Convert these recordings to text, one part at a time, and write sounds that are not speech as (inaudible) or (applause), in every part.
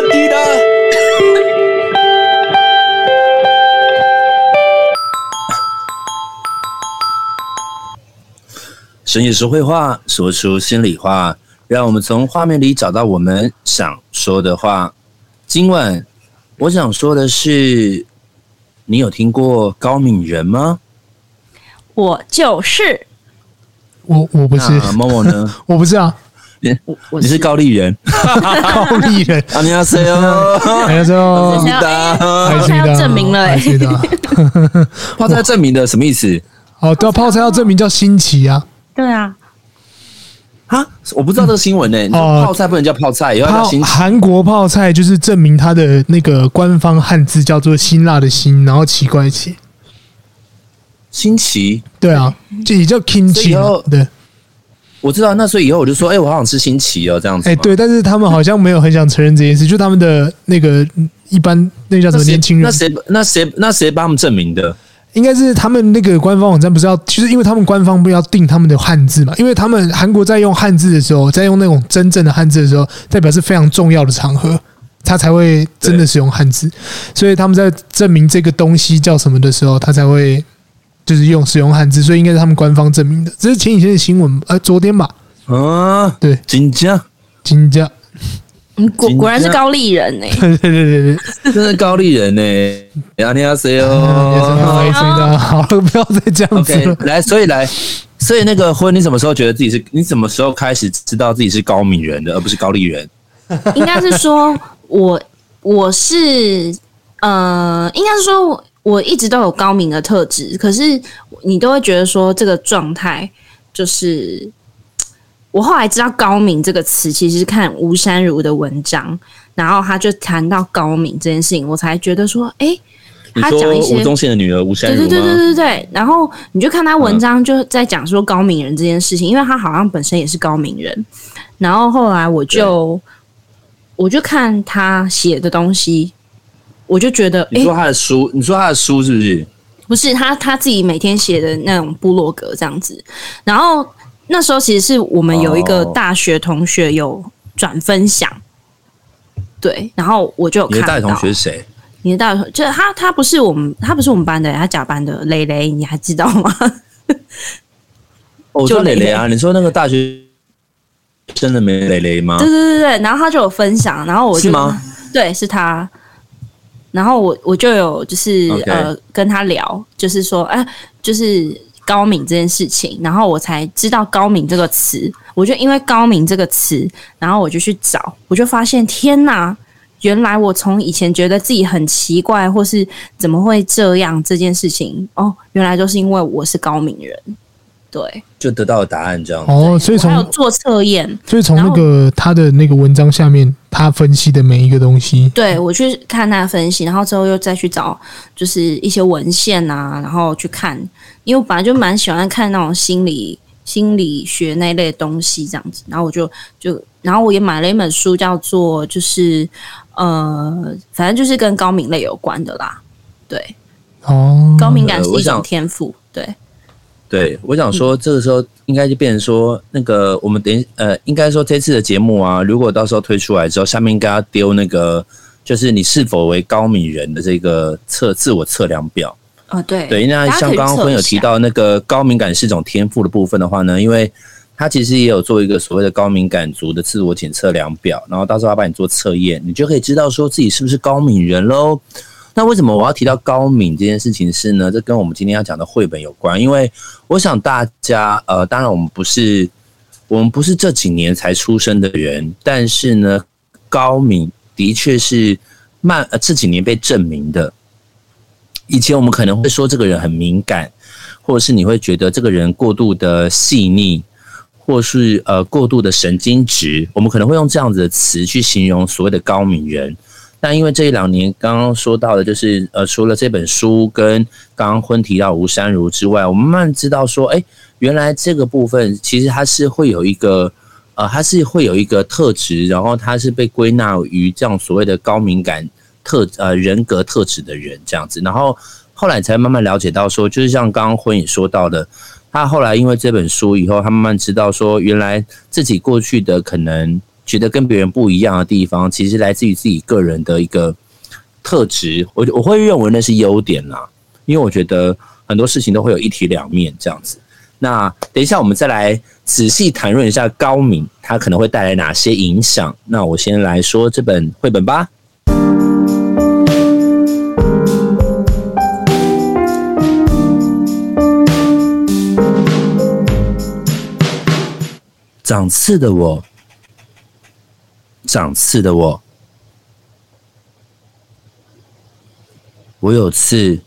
问题了。深夜说会话，说出心里话，让我们从画面里找到我们想说的话。今晚我想说的是，你有听过高敏人吗？我就是，我我不是，某某呢？(laughs) 我不是啊，你我我你是高丽人，高丽人，(laughs) 안녕하세요， 还是说想要还他要证明了、欸，是的，泡菜证明的什么意思？(laughs) 哦，对啊，泡菜要证明叫新奇啊，对啊，哈，我不知道这个新闻呢、欸。你说泡菜不能叫泡菜，以后要叫新奇。韩国泡菜就是证明它的那个官方汉字叫做辛辣的辛，然后奇怪的奇。新奇，对啊，就也叫 kimchi 嘛。对， 我知道。那所以以后我就说，哎、欸，我好想吃新奇哦，这样子。哎、欸，对，但是他们好像没有很想承认这件事，就他们的那个一般那个叫什么年轻人，那谁那谁那谁帮他们证明的？应该是他们那个官方网站不是要，就是因为他们官方不要定他们的汉字嘛，因为他们韩国在用汉字的时候，在用那种真正的汉字的时候，代表是非常重要的场合，他才会真的使用汉字，所以他们在证明这个东西叫什么的时候，他才会。就是用使用汉字所以应该是他们官方证明的。这是前几天的新闻呃昨天吧。嗯对。金家，金家嗯果果然是高丽人 (laughs) 呢真的高丽人呢不要再这样子了。来所以来所以那个婚你什么时候觉得自己是你什么时候开始知道自己是高敏人的而不是高丽人？应该是说我我是嗯应该是说我一直都有高敏的特质，可是你都会觉得说这个状态就是我后来知道“高敏”这个词，其实是看吴珊如的文章，然后他就谈到高敏这件事情，我才觉得说，哎、欸，他讲一些吴宗宪的女儿吴珊如，对对对对对对，然后你就看他文章就在讲说高敏人这件事情，因为他好像本身也是高敏人，然后后来我就我就看他写的东西。我就觉得，你说他的书，欸、你说他的书是不是？不是他他自己每天写的那种部落格这样子。然后那时候其实是我们有一个大学同学有转分享，哦、对，然后我就有看到。你的大学同学是谁？你的大学就是他，他不是我们，他不是我们班的，他假班的蕾蕾，你还知道吗？我说蕾蕾啊，你说那个大学真的没蕾蕾吗？对对对对，然后他就有分享，然后我就是吗？对，是他。然后我我就有就是.呃跟他聊，就是说哎、呃，就是高敏这件事情，然后我才知道高敏这个词。我就因为高敏这个词，然后我就去找，我就发现天哪，原来我从以前觉得自己很奇怪，或是怎么会这样这件事情，哦，原来都是因为我是高敏人。对，就得到了答案这样哦，所以从有做测验，所以从那个他的那个文章下面，他分析的每一个东西，对我去看他分析，然后之后又再去找就是一些文献啊，然后去看，因为我本来就蛮喜欢看那种心理心理学那一类的东西这样子，然后我就就然后我也买了一本书，叫做就是呃，反正就是跟高敏类有关的啦，对，哦，高敏感是一种天赋，对。对，我想说，这个时候应该就变成说，那个我们等呃，应该说这次的节目啊，如果到时候推出来之后，下面应该要丢那个，就是你是否为高敏人的这个测自我测量表。哦，对对，那像刚刚朋友提到那个高敏感是一种天赋的部分的话呢，因为他其实也有做一个所谓的高敏感族的自我检测量表，然后到时候他帮你做测验，你就可以知道说自己是不是高敏人喽。那为什么我要提到高敏这件事情是呢？这跟我们今天要讲的绘本有关，因为我想大家呃，当然我们不是我们不是这几年才出生的人，但是呢，高敏的确是慢呃这几年被证明的。以前我们可能会说这个人很敏感，或者是你会觉得这个人过度的细腻，或是呃过度的神经质，我们可能会用这样子的词去形容所谓的高敏人。但因为这一两年刚刚说到的，就是呃，除了这本书跟刚刚婚提到吴珊如之外，我们慢慢知道说，哎，原来这个部分其实它是会有一个呃，它是会有一个特质，然后它是被归纳于这样所谓的高敏感特呃人格特质的人这样子，然后后来才慢慢了解到说，就是像刚刚婚也说到的，他后来因为这本书以后，他慢慢知道说，原来自己过去的可能。觉得跟别人不一样的地方，其实来自于自己个人的一个特质。我我会认为那是优点啦，因为我觉得很多事情都会有一体两面这样子。那等一下我们再来仔细谈论一下高敏，他可能会带来哪些影响。那我先来说这本绘本吧。长刺的我，长刺的我，我有刺，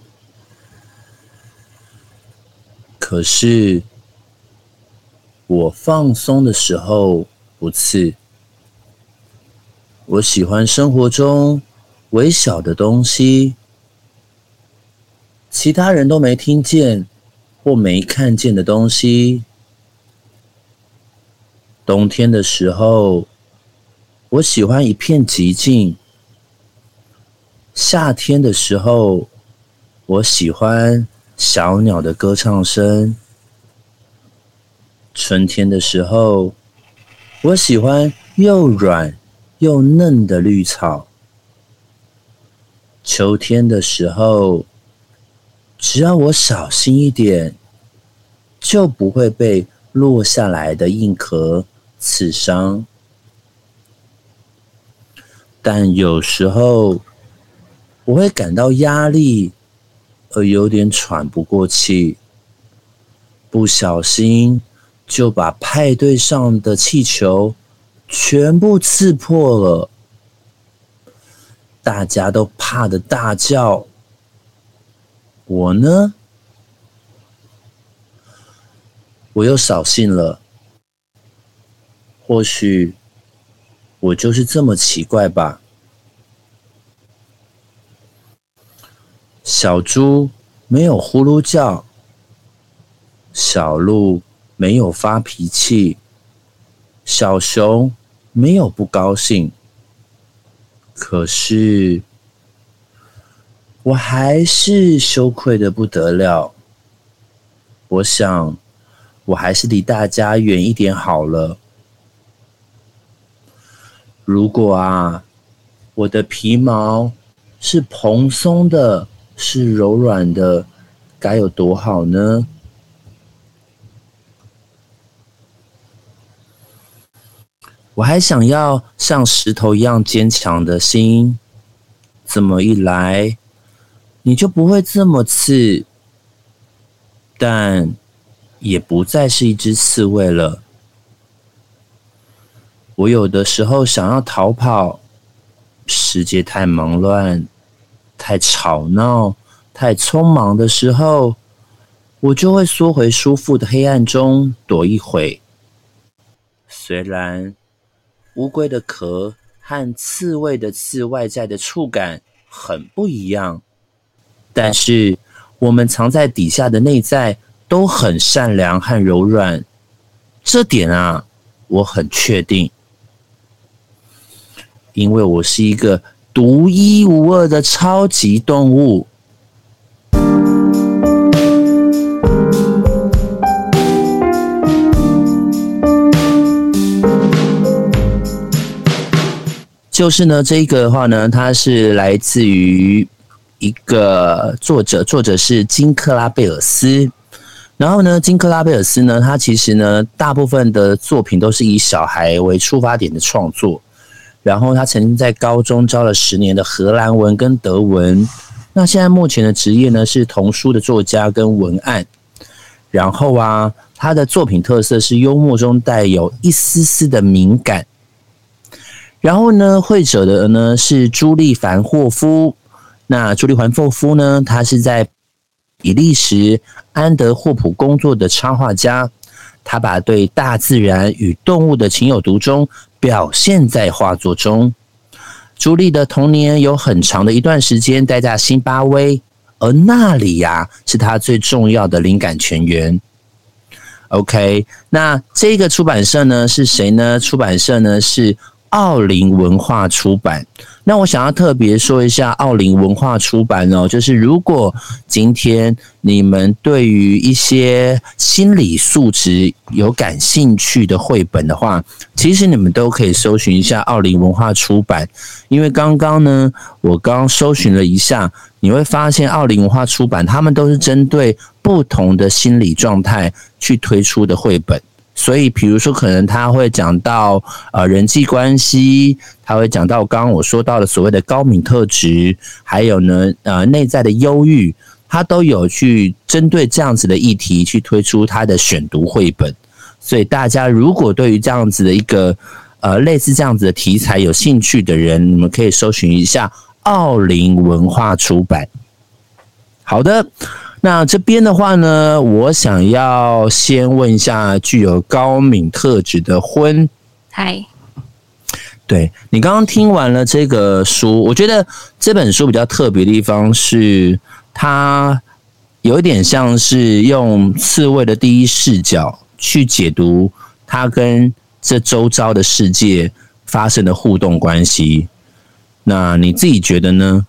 可是我放松的时候不刺。我喜欢生活中微小的东西，其他人都没听见或没看见的东西。冬天的时候，我喜欢一片寂静；夏天的时候，我喜欢小鸟的歌唱声；春天的时候，我喜欢又软又嫩的绿草；秋天的时候，只要我小心一点，就不会被落下来的硬壳刺伤，但有时候我会感到压力，而有点喘不过气，不小心就把派对上的气球全部刺破了，大家都怕的大叫。我呢，我又扫兴了。或许我就是这么奇怪吧。小猪没有呼噜叫，小鹿没有发脾气，小熊没有不高兴。可是我还是羞愧得不得了。我想，我还是离大家远一点好了。如果啊，我的皮毛是蓬松的，是柔软的，该有多好呢？我还想要像石头一样坚强的心，这么一来，你就不会这么刺，但也不再是一只刺猬了。我有的时候想要逃跑，世界太忙乱、太吵闹、太匆忙的时候，我就会缩回舒服的黑暗中躲一会。虽然乌龟的壳和刺猬的刺外在的触感很不一样，但是我们藏在底下的内在都很善良和柔软。这点啊，我很确定。因为我是一个独一无二的超级动物，就是呢，这个的话呢，它是来自于一个作者，作者是金克拉贝尔斯。然后呢，金克拉贝尔斯呢，他其实呢，大部分的作品都是以小孩为出发点的创作。然后他曾经在高中教了十年的荷兰文跟德文，那现在目前的职业呢是童书的作家跟文案。然后啊，他的作品特色是幽默中带有一丝丝的敏感。然后呢，绘者的呢是朱利凡霍夫。那朱利凡霍夫呢，他是在比利时安德霍普工作的插画家。他把对大自然与动物的情有独钟表现在画作中。朱莉的童年有很长的一段时间待在辛巴威，而那里呀、是她最重要的灵感泉源。OK，那这个出版社呢是谁呢？出版社呢是奥林文化出版。那我想要特别说一下奥林文化出版哦，就是如果今天你们对于一些心理素质有感兴趣的绘本的话，其实你们都可以搜寻一下奥林文化出版。因为刚刚呢，我刚搜寻了一下，你会发现奥林文化出版他们都是针对不同的心理状态去推出的绘本。所以，比如说，可能他会讲到呃人际关系，他会讲到刚刚我说到的所谓的高敏特质，还有呢呃内在的忧郁，他都有去针对这样子的议题去推出他的选读绘本。所以，大家如果对于这样子的一个呃类似这样子的题材有兴趣的人，你们可以搜寻一下奥林文化出版。好的。那这边的话呢，我想要先问一下具有高敏特质的婚，嗨，对，你刚刚听完了这个书，我觉得这本书比较特别的地方是，它有一点像是用刺猬的第一视角去解读它跟这周遭的世界发生的互动关系。那你自己觉得呢？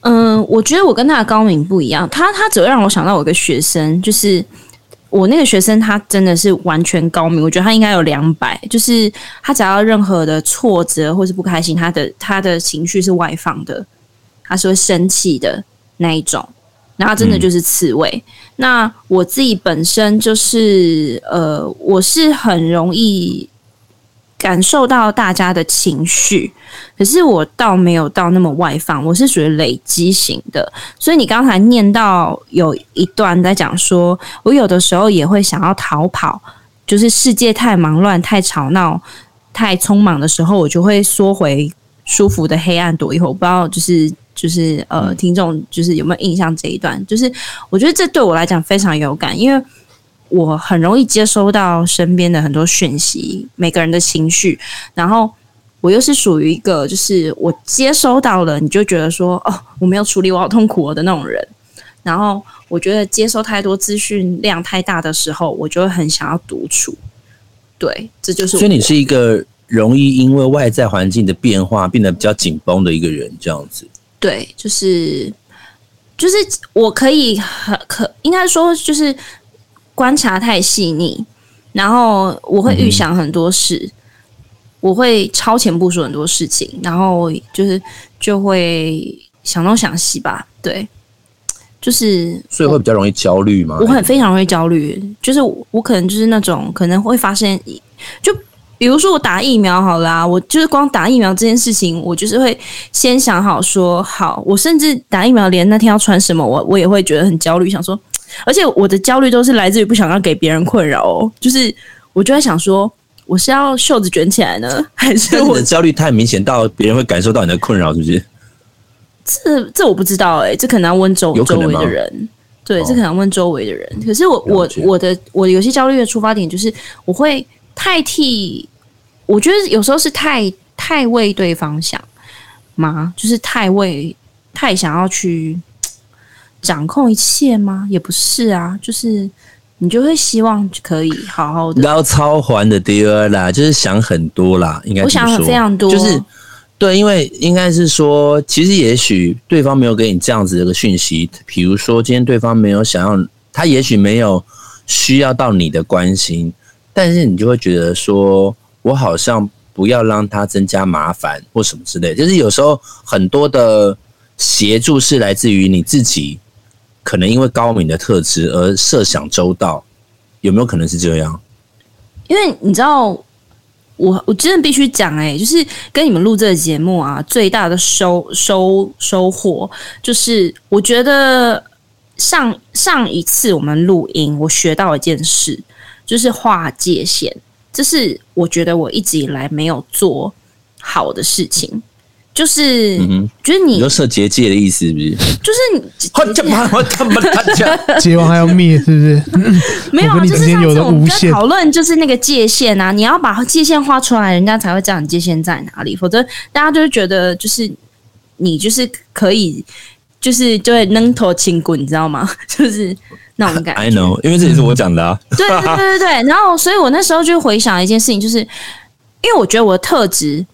嗯，我觉得我跟他的高敏不一样，他他只会让我想到我一个学生，就是我那个学生，他真的是完全高敏，我觉得他应该有两百，就是他只要任何的挫折或是不开心，他的他的情绪是外放的，他是会生气的那一种，然后他真的就是刺猬。嗯、那我自己本身就是呃，我是很容易。感受到大家的情绪，可是我倒没有到那么外放，我是属于累积型的。所以你刚才念到有一段在讲说，我有的时候也会想要逃跑，就是世界太忙乱、太吵闹、太匆忙的时候，我就会缩回舒服的黑暗躲一会儿。我不知道，就是就是呃，听众就是有没有印象这一段？就是我觉得这对我来讲非常有感，因为。我很容易接收到身边的很多讯息，每个人的情绪，然后我又是属于一个，就是我接收到了，你就觉得说，哦，我没有处理，我好痛苦哦的那种人。然后我觉得接收太多资讯量太大的时候，我就会很想要独处。对，这就是我。所以你是一个容易因为外在环境的变化变得比较紧绷的一个人，这样子。对，就是就是我可以很可应该说就是。观察太细腻，然后我会预想很多事，嗯、我会超前部署很多事情，然后就是就会想东想西吧。对，就是所以会比较容易焦虑吗？我很非常容易焦虑，就是我可能就是那种可能会发生，就比如说我打疫苗好啦，我就是光打疫苗这件事情，我就是会先想好说好，我甚至打疫苗连那天要穿什么，我我也会觉得很焦虑，想说。而且我的焦虑都是来自于不想要给别人困扰哦，就是我就在想说，我是要袖子卷起来呢，(laughs) 还是我的焦虑太明显到别人会感受到你的困扰，是不是？这这我不知道哎、欸，这可能要问周周围的人。对，这可能要问周围的人。可是我我我的我有些焦虑的出发点就是，我会太替，我觉得有时候是太太为对方想吗？就是太为太想要去。掌控一切吗？也不是啊，就是你就会希望可以好好的。要超环的第二啦，就是想很多啦，应该我想很非常多，就是对，因为应该是说，其实也许对方没有给你这样子的一个讯息，比如说今天对方没有想要，他也许没有需要到你的关心，但是你就会觉得说，我好像不要让他增加麻烦或什么之类，就是有时候很多的协助是来自于你自己。可能因为高敏的特质而设想周到，有没有可能是这样？因为你知道，我我真的必须讲，哎，就是跟你们录这个节目啊，最大的收收收获就是，我觉得上上一次我们录音，我学到一件事，就是划界限，这是我觉得我一直以来没有做好的事情。就是，就是你有设结界的意思，是不是？就是你 (laughs) (laughs) 结完还要灭，是不是？(laughs) 没有啊，就是上次我们在讨论，就是那个界限啊，你要把界限画出来，人家才会知道你界限在哪里。否则，大家就会觉得，就是你就是可以，就是就会扔头轻滚，你知道吗？就是那种感觉。I know，因为这也是我讲的啊。对对对对对。然后，所以我那时候就回想一件事情，就是因为我觉得我的特质。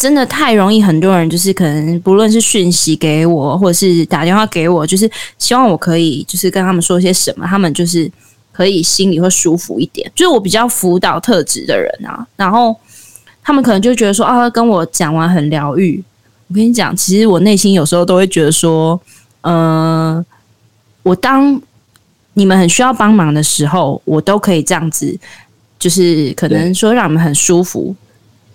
真的太容易，很多人就是可能不论是讯息给我，或者是打电话给我，就是希望我可以就是跟他们说些什么，他们就是可以心里会舒服一点。就是我比较辅导特质的人啊，然后他们可能就觉得说啊，跟我讲完很疗愈。我跟你讲，其实我内心有时候都会觉得说，嗯、呃，我当你们很需要帮忙的时候，我都可以这样子，就是可能说让你们很舒服。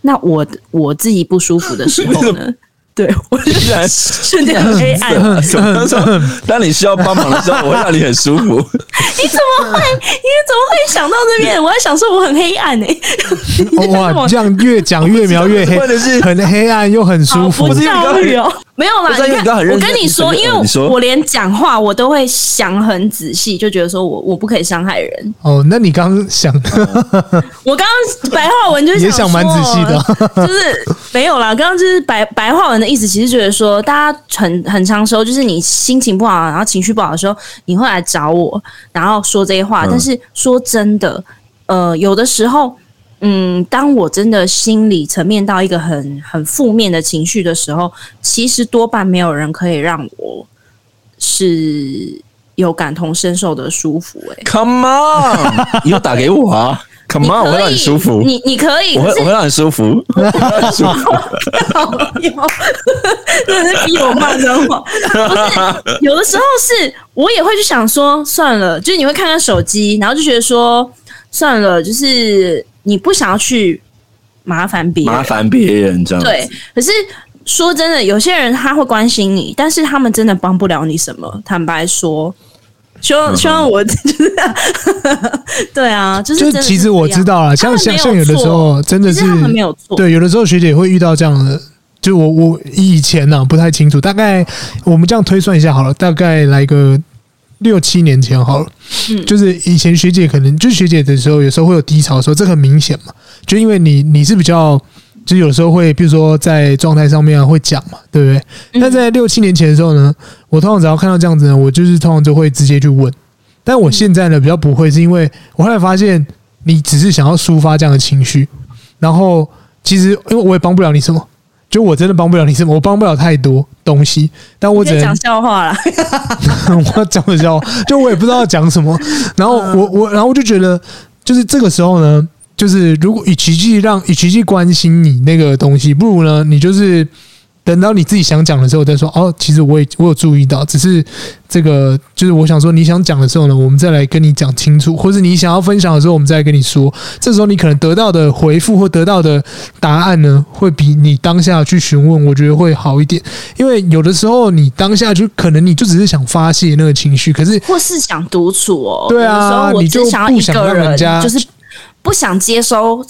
那我我自己不舒服的时候呢？(laughs) 对，我就瞬间很黑暗。(laughs) 怎么说？当你需要帮忙的时候，我会让你很舒服。(laughs) 你怎么会？你怎么会想到这边？我还想说我很黑暗呢、欸。哇，这样越讲越描越黑，或者是很黑暗又很舒服。没有啦，你看，我跟你说，因为我连讲话我都会想很仔细，就觉得说我我不可以伤害人。哦，那你刚刚想的，(laughs) 我刚刚白话文就也想蛮仔细的，(laughs) 就是没有啦。刚刚就是白白话文的意思，其实觉得说，大家很很常说，就是你心情不好，然后情绪不好的时候，你会来找我，然后说这些话。但是说真的，呃，有的时候。嗯，当我真的心理层面到一个很很负面的情绪的时候，其实多半没有人可以让我是有感同身受的舒服、欸。哎，Come on，你要打给我啊！(laughs) Come on，我会让你舒服。你你可以，我会我会让你舒服。我会让你舒服。真的是比我慢的话，不是有的时候是我也会去想说，算了，就是你会看看手机，然后就觉得说算了，就是。你不想要去麻烦别人，麻烦别人这样。对，可是说真的，有些人他会关心你，但是他们真的帮不了你什么。坦白说，希望希望我就是这样，(laughs) 对啊，就是。就其实我知道了，像像像有的时候真的是没有错。对，有的时候学姐会遇到这样的，就我我以前呢、啊、不太清楚，大概我们这样推算一下好了，大概来个。六七年前好了，嗯，就是以前学姐可能就是学姐的时候，有时候会有低潮的时候，这很明显嘛。就因为你你是比较，就有时候会，比如说在状态上面啊会讲嘛，对不对？那在六七年前的时候呢，我通常只要看到这样子呢，我就是通常就会直接去问。但我现在呢比较不会，是因为我后来发现你只是想要抒发这样的情绪，然后其实因为我也帮不了你什么。就我真的帮不了你什么，我帮不了太多东西，但我只能讲笑话了。(laughs) 我讲的笑话，就我也不知道要讲什么。然后我我然后我就觉得，就是这个时候呢，就是如果与其去让与其去关心你那个东西，不如呢，你就是。等到你自己想讲的时候再说哦，其实我也我有注意到，只是这个就是我想说你想讲的时候呢，我们再来跟你讲清楚，或者你想要分享的时候，我们再来跟你说。这时候你可能得到的回复或得到的答案呢，会比你当下去询问，我觉得会好一点。因为有的时候你当下就可能你就只是想发泄那个情绪，可是或是想独处哦。对啊，你就不想让人家就是不想接收。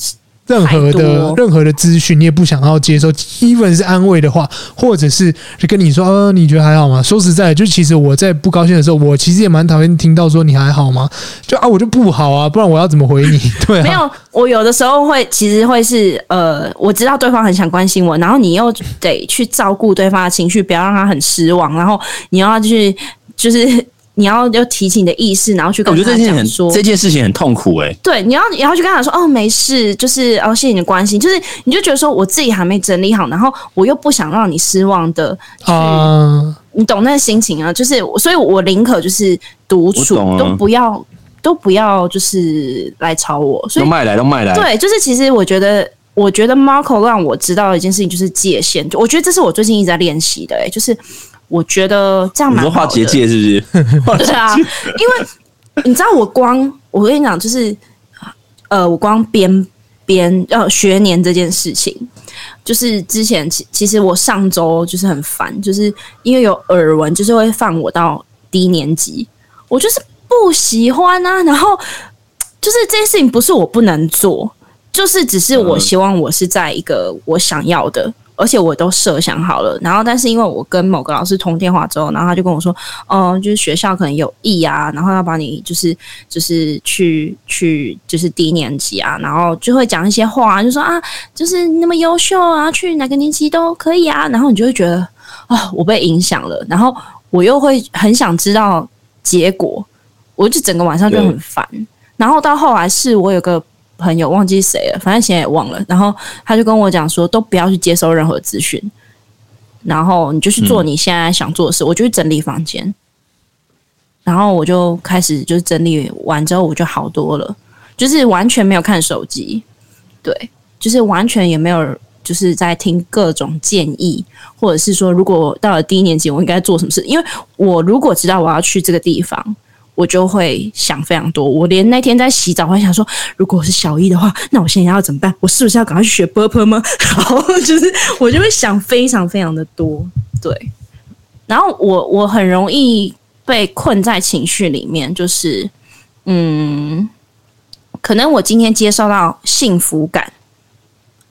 任何的任何的资讯，你也不想要接受。even 是安慰的话，或者是就跟你说，呃，你觉得还好吗？说实在，就其实我在不高兴的时候，我其实也蛮讨厌听到说你还好吗？就啊，我就不好啊，不然我要怎么回你？(laughs) 对啊，没有，我有的时候会，其实会是呃，我知道对方很想关心我，然后你又得去照顾对方的情绪，不要让他很失望，然后你要去就是。你要要提起你的意识，然后去跟他讲说，我觉得这件很这件事情很痛苦哎、欸。对，你要你要去跟他说哦，没事，就是哦，谢谢你的关心，就是你就觉得说我自己还没整理好，然后我又不想让你失望的啊，你懂那个心情啊？就是所以，我宁可就是独处，都不要都不要就是来吵我，所以都麦来都卖来。对，就是其实我觉得，我觉得 Marco 让我知道的一件事情就是界限，我觉得这是我最近一直在练习的、欸，哎，就是。我觉觉得这样蛮好的。画结界是不是？(laughs) 对啊，因为你知道，我光我跟你讲，就是呃，我光编编呃学年这件事情，就是之前其其实我上周就是很烦，就是因为有耳闻，就是会放我到低年级，我就是不喜欢啊。然后就是这件事情不是我不能做，就是只是我希望我是在一个我想要的。而且我都设想好了，然后但是因为我跟某个老师通电话之后，然后他就跟我说，嗯，就是学校可能有意啊，然后要把你就是就是去去就是低年级啊，然后就会讲一些话，就说啊，就是那么优秀啊，去哪个年级都可以啊，然后你就会觉得啊、哦，我被影响了，然后我又会很想知道结果，我就整个晚上就很烦，然后到后来是我有个朋友，忘记谁了，反正现在也忘了。然后他就跟我讲说，都不要去接收任何资讯，然后你就去做你现在想做的事。我就去整理房间，然后我就开始就是整理完之后，我就好多了，就是完全没有看手机，对，就是完全也没有就是在听各种建议，或者是说，如果到了低年级，我应该做什么事？因为我如果知道我要去这个地方。我就会想非常多。我连那天在洗澡，我还想说，如果我是小一的话，那我现在要怎么办？我是不是要赶快去学 burp 吗？(laughs) 然后就是我就会想非常非常的多，对。然后我我很容易被困在情绪里面，就是嗯，可能我今天接受到幸福感，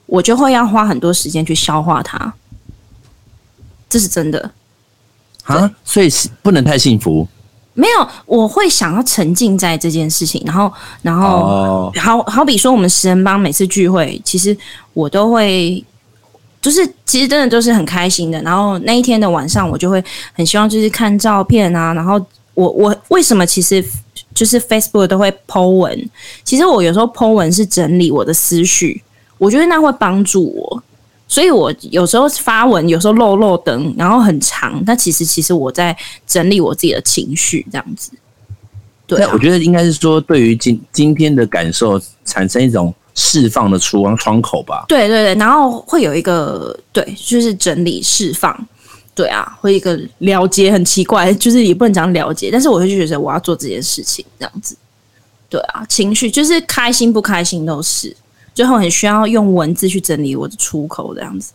我就会要花很多时间去消化它，这是真的。啊，所以不能太幸福，没有，我会想要沉浸在这件事情，然后，然后，好好比说，我们十人帮每次聚会，其实我都会，就是其实真的都是很开心的。然后那一天的晚上，我就会很希望就是看照片啊。然后我我为什么其实就是 Facebook 都会 po 文？其实我有时候 po 文是整理我的思绪，我觉得那会帮助我。所以我有时候发文，有时候漏漏灯，然后很长。但其实，其实我在整理我自己的情绪，这样子。对啊，我觉得应该是说，对于今今天的感受，产生一种释放的出光窗口吧。对对对，然后会有一个对，就是整理释放。对啊，会一个了结，很奇怪，就是也不能讲了结，但是我会觉得我要做这件事情，这样子。对啊，情绪就是开心不开心都是。最后很需要用文字去整理我的出口，这样子，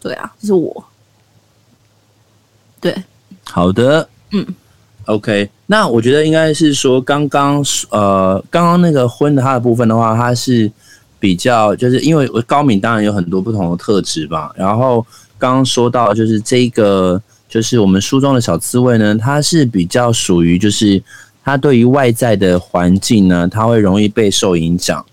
对啊，这是我，对，好的，嗯，OK，那我觉得应该是说，刚刚呃，刚刚那个婚的它的部分的话，它是比较就是因为高敏当然有很多不同的特质吧，然后刚刚说到就是这个就是我们书中的小刺猬呢，它是比较属于就是它对于外在的环境呢，它会容易被受影响。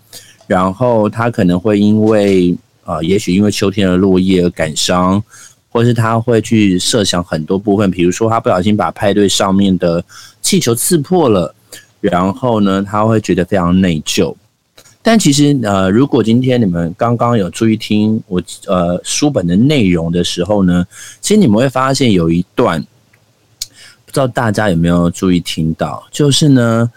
然后他可能会因为、呃，也许因为秋天的落叶而感伤，或是他会去设想很多部分，比如说他不小心把派对上面的气球刺破了，然后呢，他会觉得非常内疚。但其实呃，如果今天你们刚刚有注意听我呃书本的内容的时候呢，其实你们会发现有一段，不知道大家有没有注意听到，就是呢。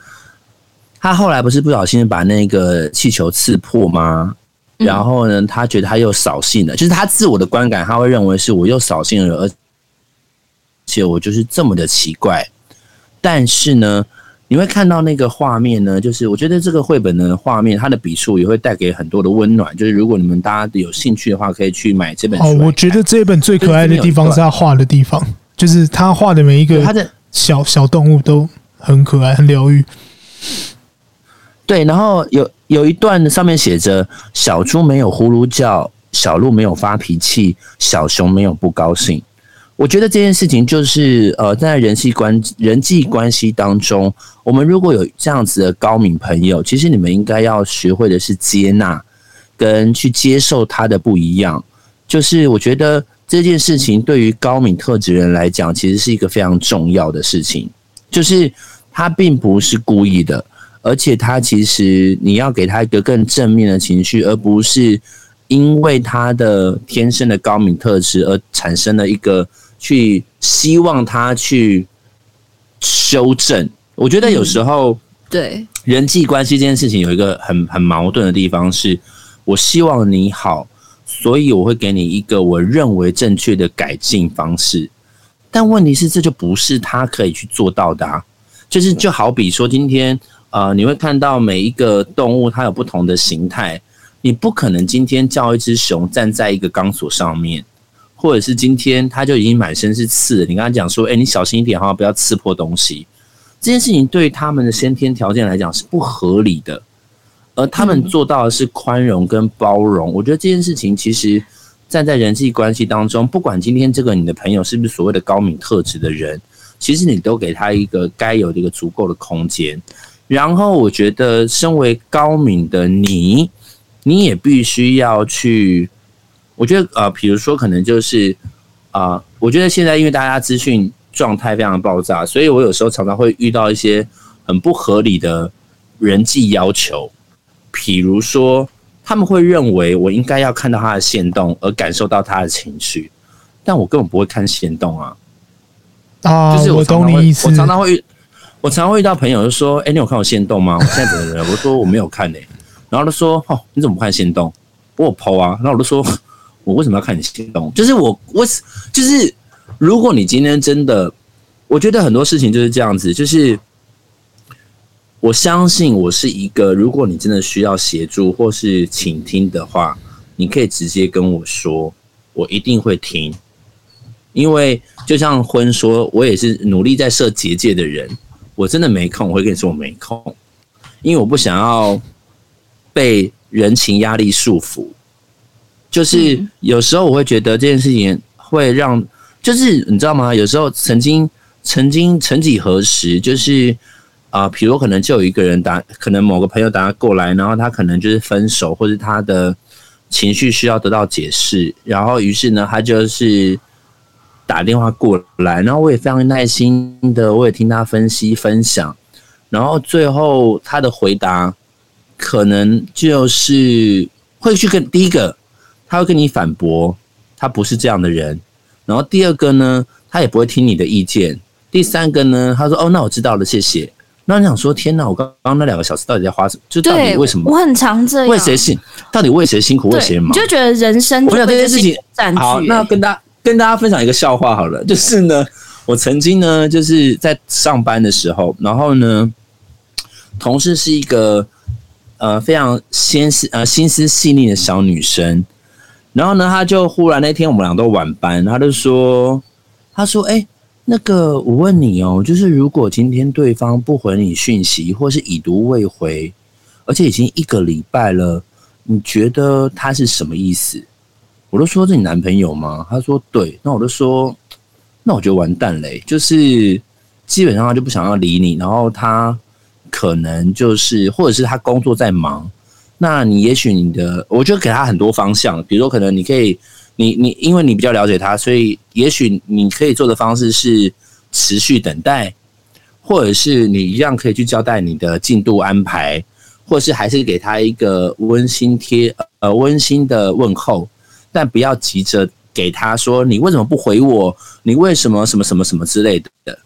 他后来不是不小心把那个气球刺破吗？然后呢，他觉得他又扫兴了，就是他自我的观感，他会认为是我又扫兴了，而且我就是这么的奇怪。但是呢，你会看到那个画面呢，就是我觉得这个绘本的画面，它的笔触也会带给很多的温暖。就是如果你们大家有兴趣的话，可以去买这本书。哦，我觉得这本最可爱的地方是他画的地方，就是他画的每一个他的小小动物都很可爱，很疗愈。对，然后有有一段上面写着：“小猪没有呼噜叫，小鹿没有发脾气，小熊没有不高兴。”我觉得这件事情就是呃，在人际关人际关系当中，我们如果有这样子的高敏朋友，其实你们应该要学会的是接纳跟去接受他的不一样。就是我觉得这件事情对于高敏特质人来讲，其实是一个非常重要的事情，就是他并不是故意的。而且他其实你要给他一个更正面的情绪，而不是因为他的天生的高敏特质而产生了一个去希望他去修正。我觉得有时候对人际关系这件事情有一个很很矛盾的地方，是我希望你好，所以我会给你一个我认为正确的改进方式。但问题是，这就不是他可以去做到的啊。就是就好比说今天。啊、你会看到每一个动物它有不同的形态，你不可能今天叫一只熊站在一个钢索上面，或者是今天它就已经满身是刺了，你跟他讲说，哎，你小心一点哈，不要刺破东西。这件事情对他们的先天条件来讲是不合理的，而他们做到的是宽容跟包容。我觉得这件事情其实站在人际关系当中，不管今天这个你的朋友是不是所谓的高敏特质的人，其实你都给他一个该有的一个足够的空间。然后我觉得，身为高敏的你，你也必须要去。我觉得，呃，比如说，可能就是，啊、呃，我觉得现在因为大家资讯状态非常爆炸，所以我有时候常常会遇到一些很不合理的人际要求。比如说，他们会认为我应该要看到他的行动，而感受到他的情绪，但我根本不会看行动啊。啊，就是我懂你意思。我常常会，我常会遇到朋友就说：“哎、你有看我心动吗？”我现在怎么人？(laughs) 我说我没有看呢、然后他说：“哦，你怎么不看心动？我有 po 啊。”然后我就说：“我为什么要看你心动？就是我，我就是，如果你今天真的，我觉得很多事情就是这样子，就是我相信我是一个，如果你真的需要协助或是倾听的话，你可以直接跟我说，我一定会听。”因为就像婚说，我也是努力在设结界的人，我真的没空，我会跟你说我没空，因为我不想要被人情压力束缚。就是有时候我会觉得这件事情会让，就是你知道吗？有时候曾经曾经曾几何时，就是啊，比如可能就有一个人打，可能某个朋友打过来，然后他可能就是分手，或者他的情绪需要得到解释，然后于是呢，他就是。打电话过来，然后我也非常耐心的，我也听他分析分享，然后最后他的回答可能就是会去跟第一个，他会跟你反驳，他不是这样的人，然后第二个呢，他也不会听你的意见，第三个呢，他说哦，那我知道了，谢谢。那你想说，天哪，我刚刚那两个小时到底在花什么？就到底为什么？我很常这样，为谁辛？到底为谁辛苦？为谁忙？你就觉得人生我想这件事情好，那跟大家。跟大家分享一个笑话好了，就是呢，我曾经呢，就是在上班的时候，然后呢，同事是一个呃非常心思呃心思细腻的小女生，然后呢，她就忽然那天我们俩都晚班，她就说，她说，哎，那个我问你哦，就是如果今天对方不回你讯息，或是已读未回，而且已经一个礼拜了，你觉得他是什么意思？我都说是你男朋友吗？他说对，那我就说，那我觉得完蛋嘞，就是基本上他就不想要理你，然后他可能就是，或者是他工作在忙，那你也许你的，我就给他很多方向，比如说可能你可以，你你因为你比较了解他，所以也许你可以做的方式是持续等待，或者是你一样可以去交代你的进度安排，或是还是给他一个温馨贴呃温馨的问候。但不要急着给他说，你为什么不回我？你为什么什么什么什么之类的？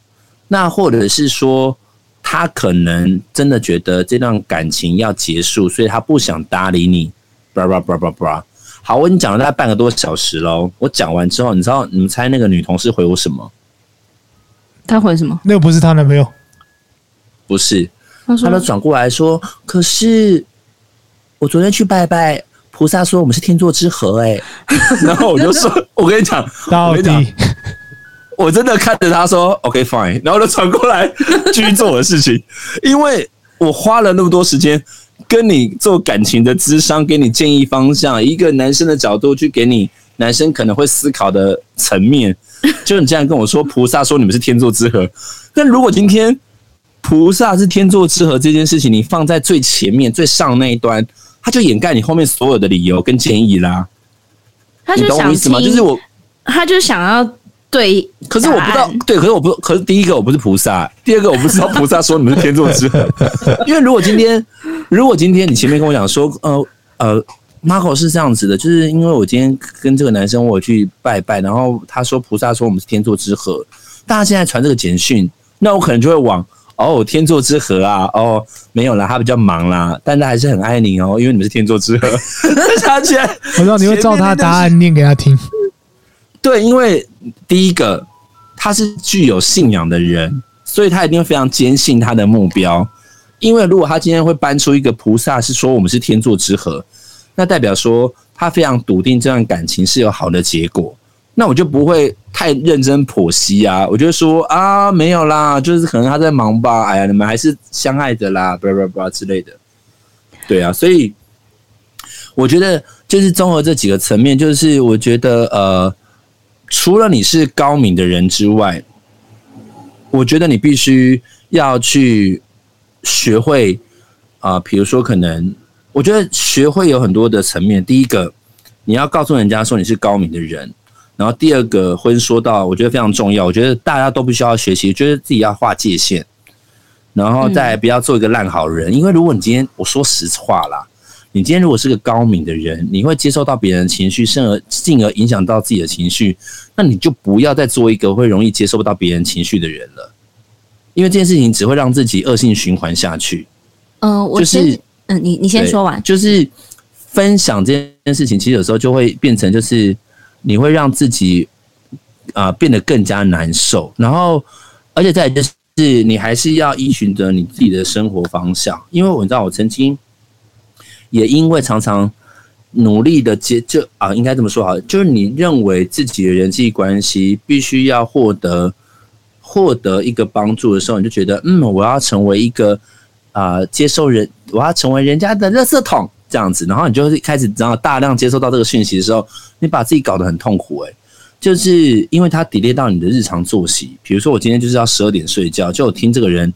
那或者是说，他可能真的觉得这段感情要结束，所以他不想搭理你。叭叭叭叭叭。好，我已经讲了大概半个多小时喽。我讲完之后，你知道你们猜那个女同事回我什么？她回什么？那个不是她男朋友，不是。她说，他都转过来说，可是我昨天去拜拜。菩萨说我们是天作之合，哎，(laughs) 然后我就说，(laughs) 我跟你讲，到底，我真的看着他说，OK fine，然后就转过来继续做我的事情，(laughs) 因为我花了那么多时间跟你做感情的咨商，给你建议方向，一个男生的角度去给你男生可能会思考的层面，就你这样跟我说，菩萨说你们是天作之合，但如果今天菩萨是天作之合这件事情，你放在最前面最上那一端。他就掩盖你后面所有的理由跟建议啦，他就懂我意思吗？就是我，他就想要对，可是我不知道，对，可是我不，可是第一个我不是菩萨，第二个我不知道菩萨说你们是天作之合，(laughs) 因为如果今天，如果今天你前面跟我讲说，呃呃，Marco 是这样子的，就是因为我今天跟这个男生我去拜拜，然后他说菩萨说我们是天作之合，大家现在传这个简讯，那我可能就会往。哦，天作之合啊！哦，没有啦，他比较忙啦，但他还是很爱你哦，因为你们是天作之合。(laughs) 他居然，我知道你会照他的答案念给他听。对，因为第一个他是具有信仰的人，所以他一定会非常坚信他的目标。因为如果他今天会搬出一个菩萨，是说我们是天作之合，那代表说他非常笃定这段感情是有好的结果。那我就不会太认真剖析啊，我就说啊，没有啦，就是可能他在忙吧，哎呀，你们还是相爱的啦，巴拉巴拉之类的，对啊，所以我觉得就是综合这几个层面，就是我觉得呃，除了你是高敏的人之外，我觉得你必须要去学会啊、比如说可能，我觉得学会有很多的层面，第一个你要告诉人家说你是高敏的人。然后第二个会说到，我觉得非常重要。我觉得大家都必须要学习，觉得自己要划界限，然后再不要做一个烂好人。因为如果你今天我说实话啦，你今天如果是个高敏的人，你会接受到别人的情绪，甚而进而影响到自己的情绪，那你就不要再做一个会容易接受不到别人情绪的人了，因为这件事情只会让自己恶性循环下去。嗯、呃，我就是嗯，你你先说完，就是分享这件事情，其实有时候就会变成就是你会让自己啊、变得更加难受，然后而且再就是你还是要依循着你自己的生活方向，因为我知道我曾经。也因为常常努力的接，就啊，应该这么说好，就是你认为自己的人际关系必须要获得获得一个帮助的时候，你就觉得，嗯，我要成为一个啊、接受人，我要成为人家的垃圾桶这样子，然后你就开始然后大量接收到这个讯息的时候，你把自己搞得很痛苦、欸，诶，就是因为它抵赖到你的日常作息，比如说我今天就是要十二点睡觉，就我听这个人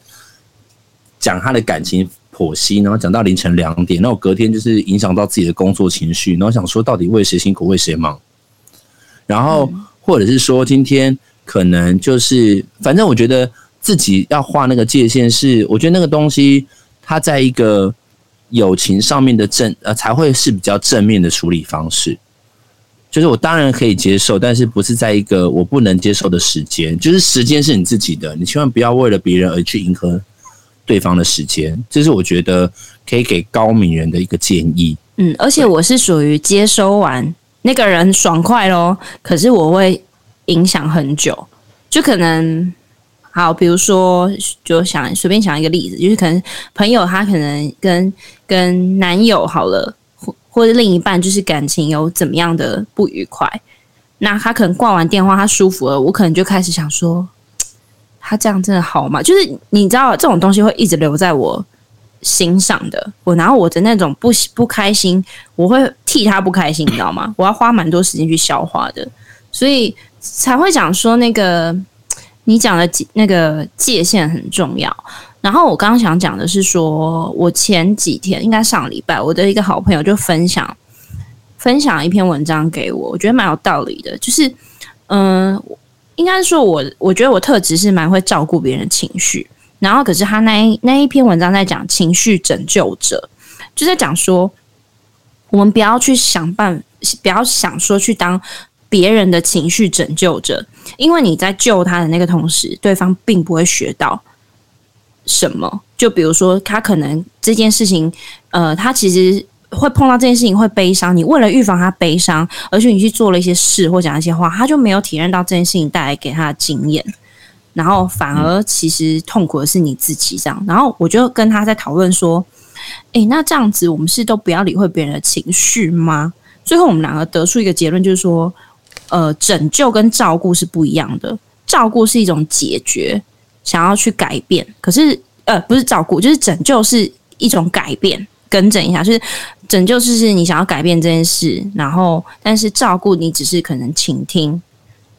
讲他的感情。剖析，然后讲到凌晨两点，那我隔天就是影响到自己的工作情绪，然后想说到底为谁辛苦为谁忙，然后或者是说今天可能就是，反正我觉得自己要画那个界限是，我觉得那个东西它在一个友情上面的正呃才会是比较正面的处理方式，就是我当然可以接受，但是不是在一个我不能接受的时间，就是时间是你自己的，你千万不要为了别人而去迎合。对方的时间，这是我觉得可以给高敏人的一个建议。嗯，而且我是属于接收完那个人爽快咯，可是我会影响很久，就可能好，比如说，就想随便想一个例子，就是可能朋友他可能跟跟男友好了，或或者另一半就是感情有怎么样的不愉快，那他可能挂完电话他舒服了，我可能就开始想说。他这样真的好吗？就是你知道这种东西会一直留在我心上的。我然后我的那种不不开心，我会替他不开心，你知道吗？我要花蛮多时间去消化的，所以才会讲说那个你讲的那个界限很重要。然后我刚刚想讲的是说，我前几天应该上礼拜，我的一个好朋友就分享分享一篇文章给我，我觉得蛮有道理的，就是嗯。应该说我，我觉得我特质是蛮会照顾别人的情绪。然后，可是他那一那一篇文章在讲情绪拯救者，就在讲说，我们不要去想办，不要想说去当别人的情绪拯救者，因为你在救他的那个同时，对方并不会学到什么。就比如说，他可能这件事情，呃，他其实。会碰到这件事情会悲伤，你为了预防他悲伤，而且你去做了一些事或讲一些话，他就没有体验到这件事情带来给他的经验，然后反而其实痛苦的是你自己这样。然后我就跟他在讨论说，诶，那这样子我们是都不要理会别人的情绪吗？最后我们两个得出一个结论，就是说，呃，拯救跟照顾是不一样的，照顾是一种解决，想要去改变，可是呃，不是照顾，就是拯救是一种改变。更正一下，就是拯救是是你想要改变这件事，然后但是照顾你只是可能倾听，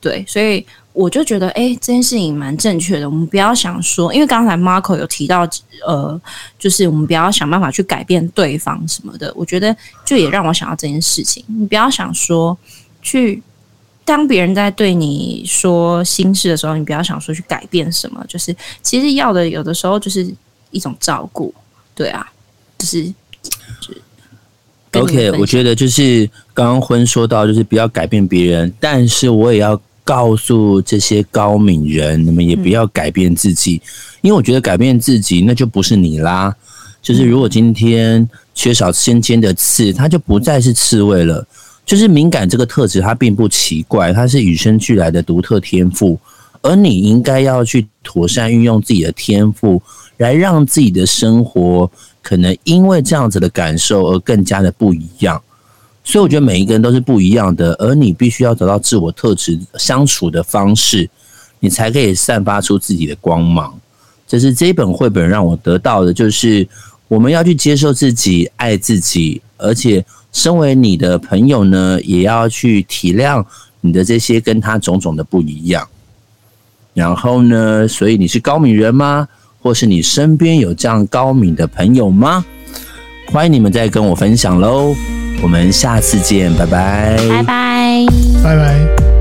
对，所以我就觉得，哎、这件事情蛮正确的。我们不要想说，因为刚才 Marco 有提到，呃，就是我们不要想办法去改变对方什么的。我觉得就也让我想到这件事情，你不要想说去当别人在对你说心事的时候，你不要想说去改变什么，就是其实要的有的时候就是一种照顾，对啊，就是。OK，我觉得就是刚刚婚说到，就是不要改变别人，但是我也要告诉这些高敏人，你们也不要改变自己，因为我觉得改变自己那就不是你啦。就是如果今天缺少先天的刺，它就不再是刺猬了。就是敏感这个特质，它并不奇怪，它是与生俱来的独特天赋，而你应该要去妥善运用自己的天赋，来让自己的生活。可能因为这样子的感受而更加的不一样，所以我觉得每一个人都是不一样的，而你必须要找到自我特质相处的方式，你才可以散发出自己的光芒。这是这本绘本让我得到的，就是我们要去接受自己、爱自己，而且身为你的朋友呢，也要去体谅你的这些跟他种种的不一样。然后呢，所以你是高敏人吗？或是你身边有这样高敏的朋友吗？欢迎你们再跟我分享喽！我们下次见，拜拜，拜拜，拜拜。